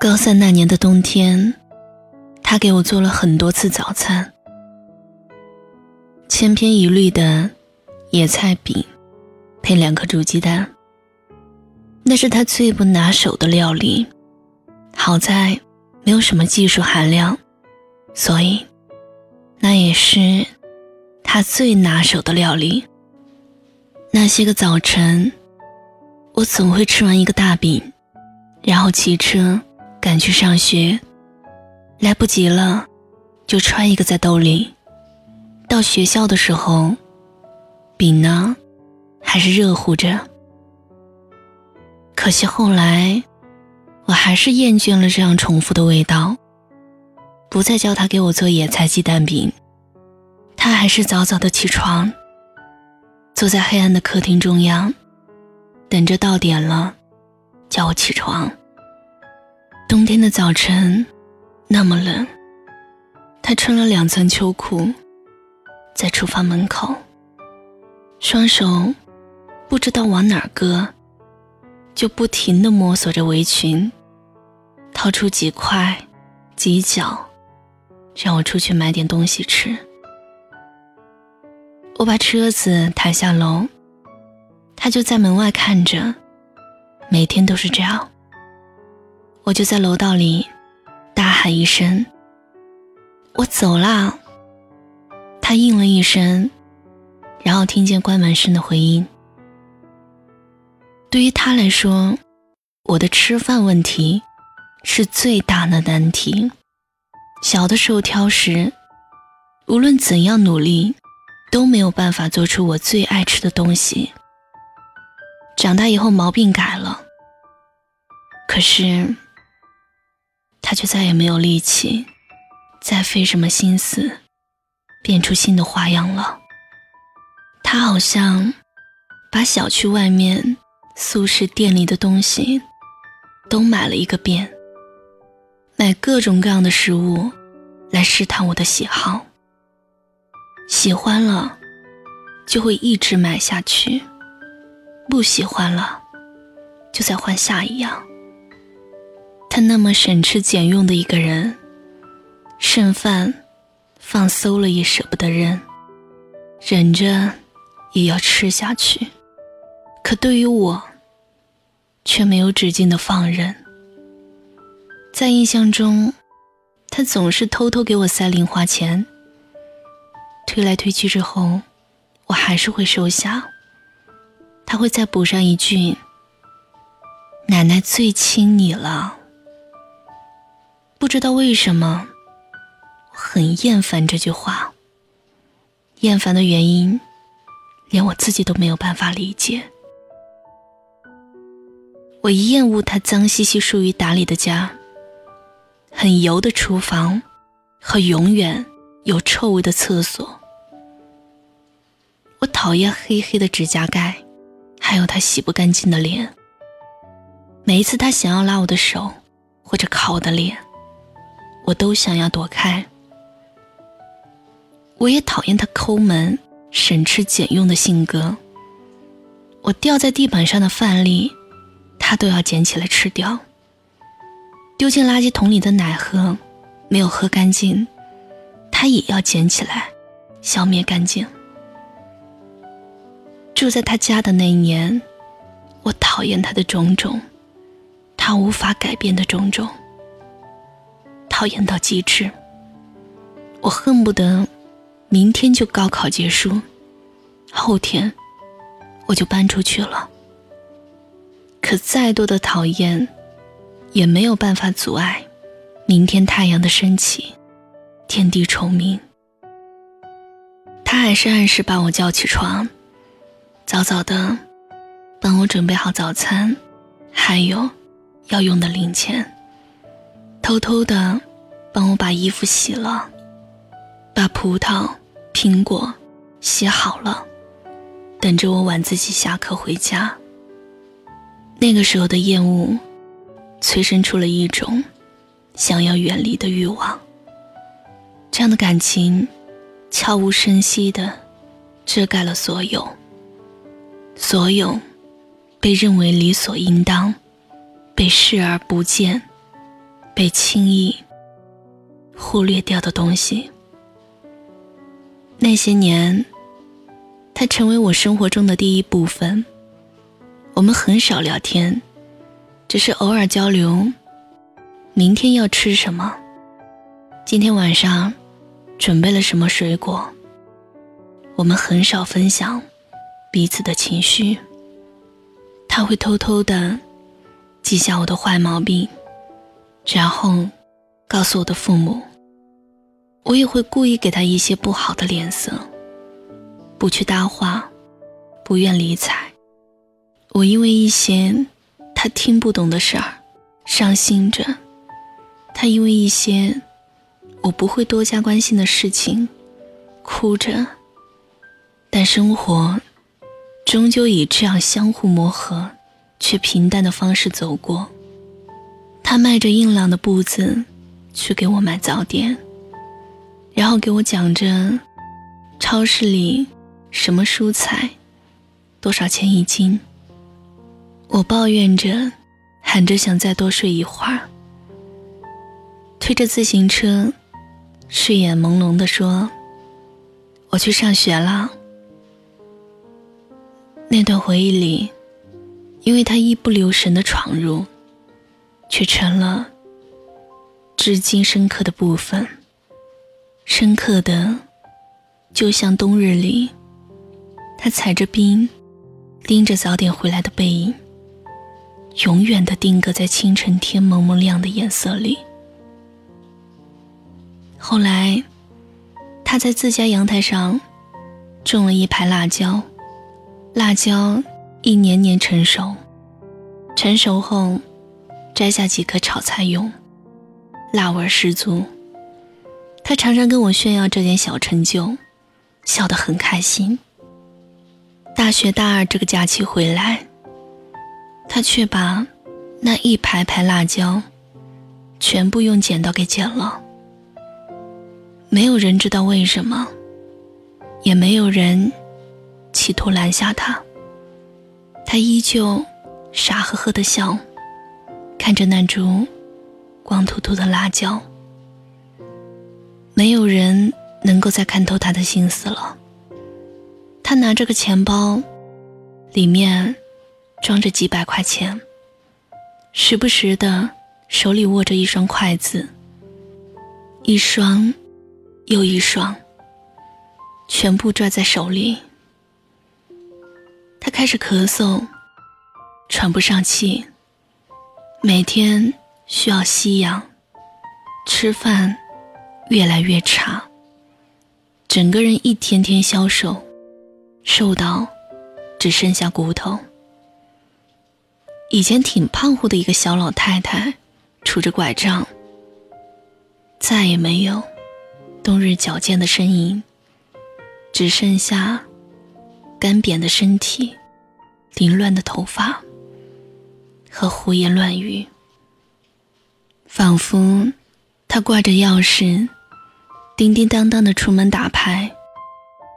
高三那年的冬天，他给我做了很多次早餐，千篇一律的野菜饼，配两颗煮鸡蛋。那是他最不拿手的料理，好在没有什么技术含量，所以那也是他最拿手的料理。那些个早晨，我总会吃完一个大饼，然后骑车。赶去上学，来不及了，就揣一个在兜里。到学校的时候，饼呢还是热乎着。可惜后来，我还是厌倦了这样重复的味道，不再叫他给我做野菜鸡蛋饼。他还是早早的起床，坐在黑暗的客厅中央，等着到点了，叫我起床。冬天的早晨，那么冷。他穿了两层秋裤，在厨房门口，双手不知道往哪儿搁，就不停地摸索着围裙，掏出几块、几角，让我出去买点东西吃。我把车子抬下楼，他就在门外看着，每天都是这样。我就在楼道里大喊一声：“我走啦！”他应了一声，然后听见关门声的回音。对于他来说，我的吃饭问题是最大的难题。小的时候挑食，无论怎样努力，都没有办法做出我最爱吃的东西。长大以后毛病改了，可是。他就再也没有力气，再费什么心思，变出新的花样了。他好像把小区外面素食店里的东西都买了一个遍，买各种各样的食物来试探我的喜好。喜欢了，就会一直买下去；不喜欢了，就再换下一样。那么省吃俭用的一个人，剩饭放馊了也舍不得扔，忍着也要吃下去。可对于我，却没有止境的放任。在印象中，他总是偷偷给我塞零花钱，推来推去之后，我还是会收下。他会再补上一句：“奶奶最亲你了。”不知道为什么，我很厌烦这句话。厌烦的原因，连我自己都没有办法理解。我厌恶他脏兮兮、疏于打理的家，很油的厨房和永远有臭味的厕所。我讨厌黑黑的指甲盖，还有他洗不干净的脸。每一次他想要拉我的手，或者靠我的脸。我都想要躲开，我也讨厌他抠门、省吃俭用的性格。我掉在地板上的饭粒，他都要捡起来吃掉；丢进垃圾桶里的奶喝，没有喝干净，他也要捡起来，消灭干净。住在他家的那一年，我讨厌他的种种，他无法改变的种种。讨厌到极致，我恨不得明天就高考结束，后天我就搬出去了。可再多的讨厌，也没有办法阻碍明天太阳的升起，天地重明。他还是按时把我叫起床，早早的帮我准备好早餐，还有要用的零钱，偷偷的。帮我把衣服洗了，把葡萄、苹果洗好了，等着我晚自习下课回家。那个时候的厌恶，催生出了一种想要远离的欲望。这样的感情，悄无声息的遮盖了所有，所有被认为理所应当、被视而不见、被轻易忽略掉的东西。那些年，他成为我生活中的第一部分。我们很少聊天，只是偶尔交流。明天要吃什么？今天晚上准备了什么水果？我们很少分享彼此的情绪。他会偷偷的记下我的坏毛病，然后告诉我的父母。我也会故意给他一些不好的脸色，不去搭话，不愿理睬。我因为一些他听不懂的事儿伤心着，他因为一些我不会多加关心的事情哭着。但生活终究以这样相互磨合却平淡的方式走过。他迈着硬朗的步子去给我买早点。后给我讲着，超市里什么蔬菜多少钱一斤。我抱怨着，喊着想再多睡一会儿，推着自行车，睡眼朦胧地说：“我去上学了。”那段回忆里，因为他一不留神的闯入，却成了至今深刻的部分。深刻的，就像冬日里，他踩着冰，盯着早点回来的背影，永远的定格在清晨天蒙蒙亮的颜色里。后来，他在自家阳台上种了一排辣椒，辣椒一年年成熟，成熟后摘下几颗炒菜用，辣味十足。他常常跟我炫耀这点小成就，笑得很开心。大学大二这个假期回来，他却把那一排排辣椒全部用剪刀给剪了。没有人知道为什么，也没有人企图拦下他。他依旧傻呵呵的笑，看着那株光秃秃的辣椒。没有人能够再看透他的心思了。他拿着个钱包，里面装着几百块钱，时不时的手里握着一双筷子，一双又一双，全部抓在手里。他开始咳嗽，喘不上气，每天需要吸氧，吃饭。越来越差，整个人一天天消瘦，瘦到只剩下骨头。以前挺胖乎的一个小老太太，拄着拐杖，再也没有冬日矫健的身影，只剩下干瘪的身体、凌乱的头发和胡言乱语，仿佛他挂着钥匙。叮叮当当的出门打牌，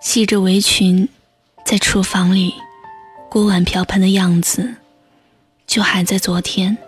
系着围裙，在厨房里锅碗瓢盆的样子，就还在昨天。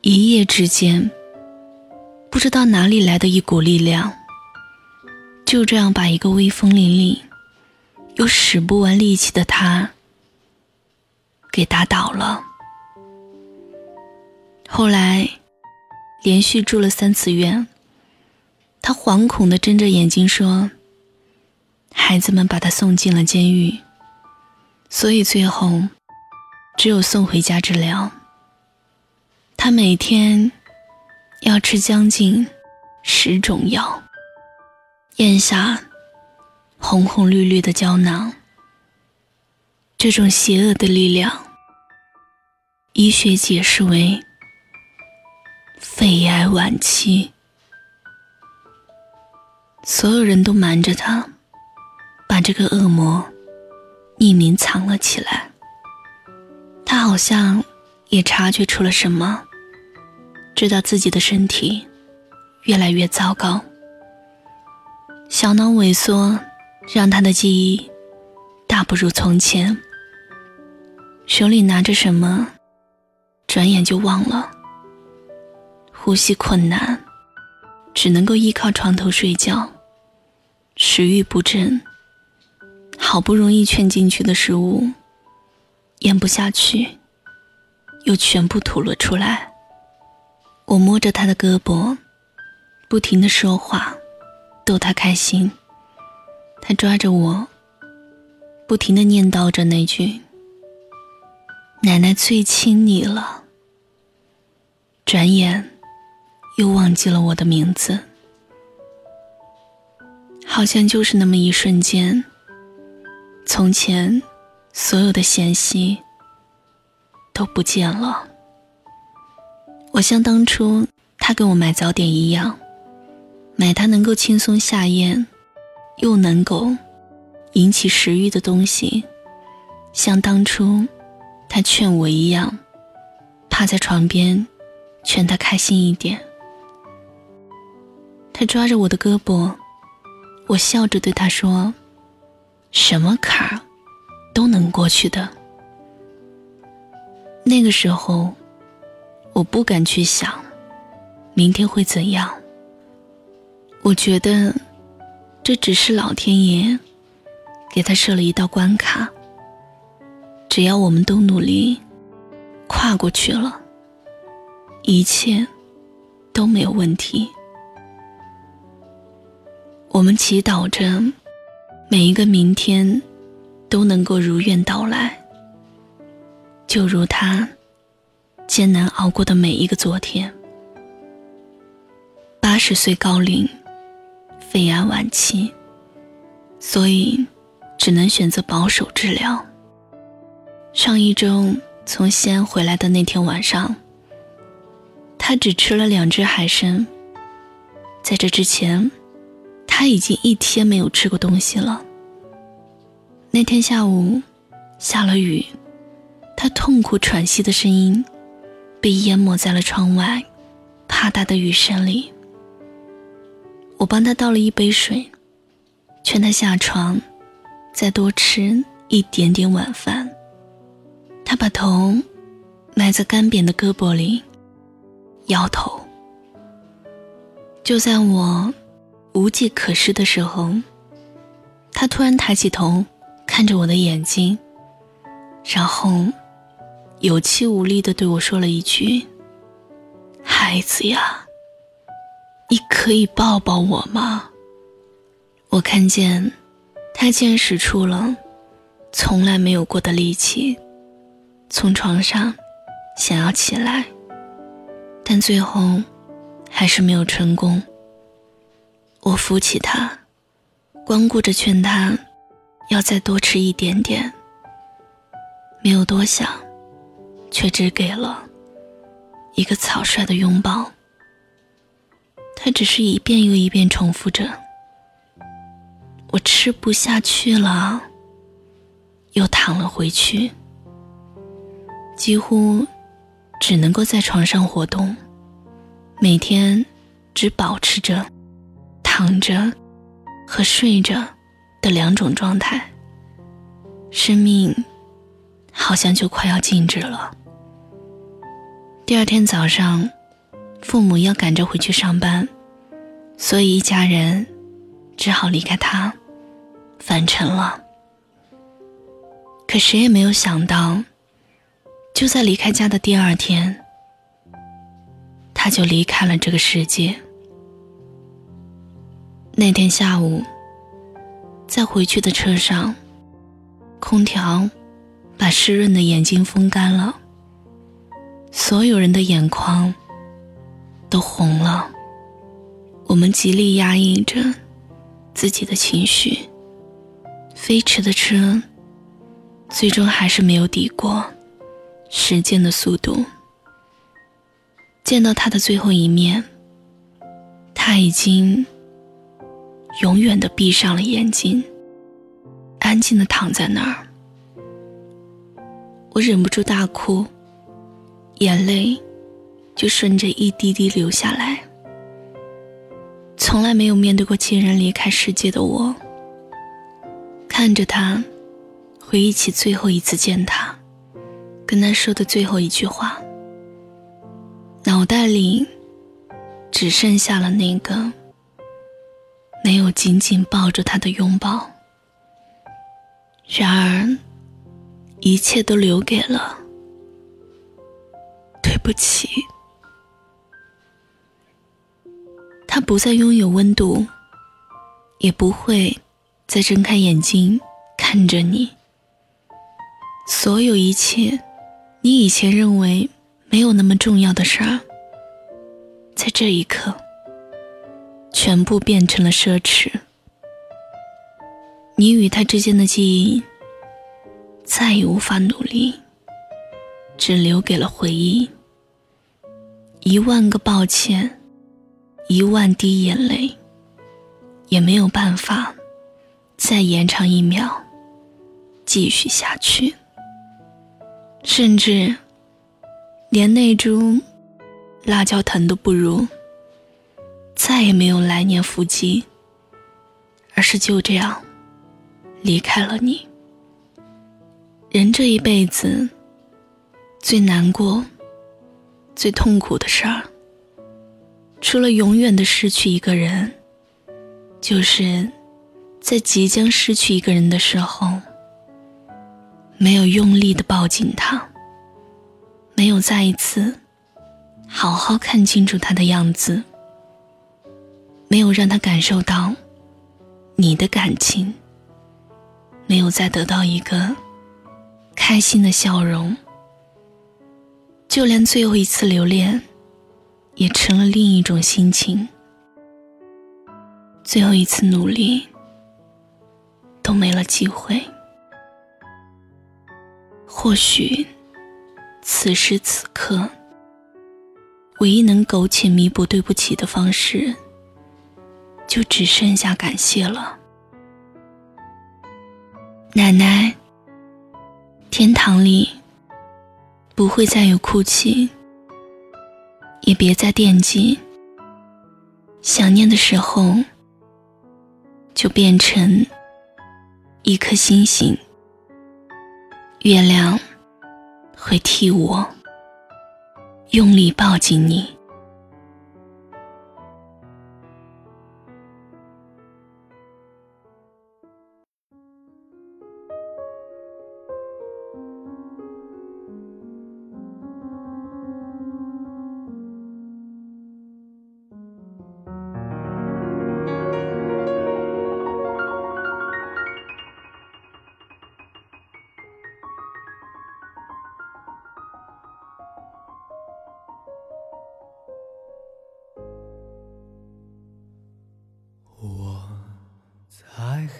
一夜之间，不知道哪里来的一股力量，就这样把一个威风凛凛又使不完力气的他给打倒了。后来，连续住了三次院。他惶恐地睁着眼睛说：“孩子们把他送进了监狱，所以最后只有送回家治疗。他每天要吃将近十种药，咽下红红绿绿的胶囊。这种邪恶的力量，医学解释为肺癌晚期。”所有人都瞒着他，把这个恶魔匿名藏了起来。他好像也察觉出了什么，知道自己的身体越来越糟糕，小脑萎缩让他的记忆大不如从前，手里拿着什么，转眼就忘了。呼吸困难，只能够依靠床头睡觉，食欲不振，好不容易劝进去的食物，咽不下去，又全部吐了出来。我摸着他的胳膊，不停的说话，逗他开心。他抓着我，不停的念叨着那句：“奶奶最亲你了。”转眼，又忘记了我的名字。好像就是那么一瞬间，从前所有的嫌隙都不见了。我像当初他给我买早点一样，买他能够轻松下咽，又能够引起食欲的东西。像当初他劝我一样，趴在床边，劝他开心一点。他抓着我的胳膊，我笑着对他说：“什么坎儿都能过去的。”那个时候。我不敢去想，明天会怎样。我觉得，这只是老天爷给他设了一道关卡。只要我们都努力跨过去了，一切都没有问题。我们祈祷着，每一个明天都能够如愿到来，就如他。艰难熬过的每一个昨天，八十岁高龄，肺癌晚期，所以只能选择保守治疗。上一周从西安回来的那天晚上，他只吃了两只海参。在这之前，他已经一天没有吃过东西了。那天下午下了雨，他痛苦喘息的声音。被淹没在了窗外，啪嗒的雨声里。我帮他倒了一杯水，劝他下床，再多吃一点点晚饭。他把头埋在干瘪的胳膊里，摇头。就在我无计可施的时候，他突然抬起头，看着我的眼睛，然后。有气无力的对我说了一句：“孩子呀，你可以抱抱我吗？”我看见他竟然使出了从来没有过的力气，从床上想要起来，但最后还是没有成功。我扶起他，光顾着劝他要再多吃一点点，没有多想。却只给了一个草率的拥抱。他只是一遍又一遍重复着：“我吃不下去了。”又躺了回去，几乎只能够在床上活动，每天只保持着躺着和睡着的两种状态，生命好像就快要静止了。第二天早上，父母要赶着回去上班，所以一家人只好离开他，返程了。可谁也没有想到，就在离开家的第二天，他就离开了这个世界。那天下午，在回去的车上，空调把湿润的眼睛风干了。所有人的眼眶都红了，我们极力压抑着自己的情绪。飞驰的车最终还是没有抵过时间的速度。见到他的最后一面，他已经永远的闭上了眼睛，安静的躺在那儿。我忍不住大哭。眼泪就顺着一滴滴流下来。从来没有面对过亲人离开世界的我，看着他，回忆起最后一次见他，跟他说的最后一句话，脑袋里只剩下了那个紧紧抱着他的拥抱。然而，一切都留给了对不起。他不再拥有温度，也不会再睁开眼睛看着你。所有一切，你以前认为没有那么重要的事儿，在这一刻，全部变成了奢侈。你与他之间的记忆，再也无法努力，只留给了回忆。一万个抱歉。一万滴眼泪，也没有办法再延长一秒，继续下去。甚至连那株辣椒藤都不如，再也没有来年伏击，而是就这样离开了你。人这一辈子最难过、最痛苦的事儿。除了永远的失去一个人，就是在即将失去一个人的时候，没有用力的抱紧他，没有再一次好好看清楚他的样子，没有让他感受到你的感情，没有再得到一个开心的笑容，就连最后一次留恋。也成了另一种心情。最后一次努力都没了机会。或许，此时此刻，唯一能苟且弥补对不起的方式，就只剩下感谢了。奶奶，天堂里不会再有哭泣。也别再惦记，想念的时候，就变成一颗星星。月亮会替我用力抱紧你。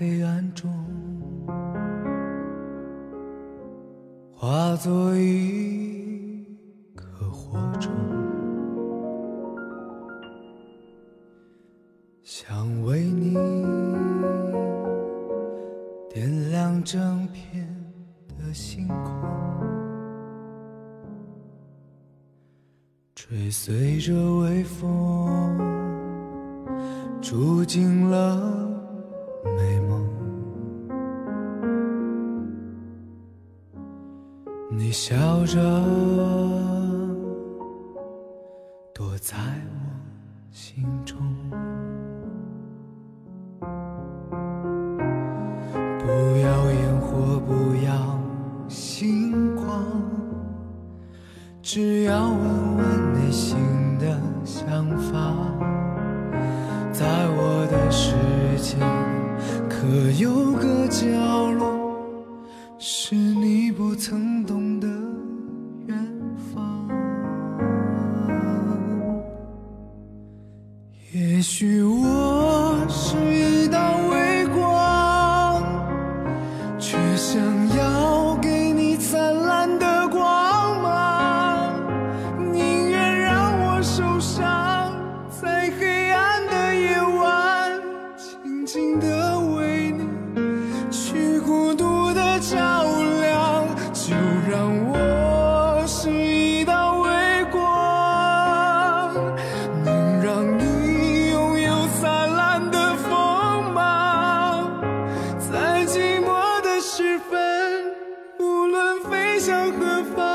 黑暗中，化作一颗火种，想为你点亮整片的星空，追随着微风，住进了。笑着。也许我向何方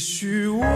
许我。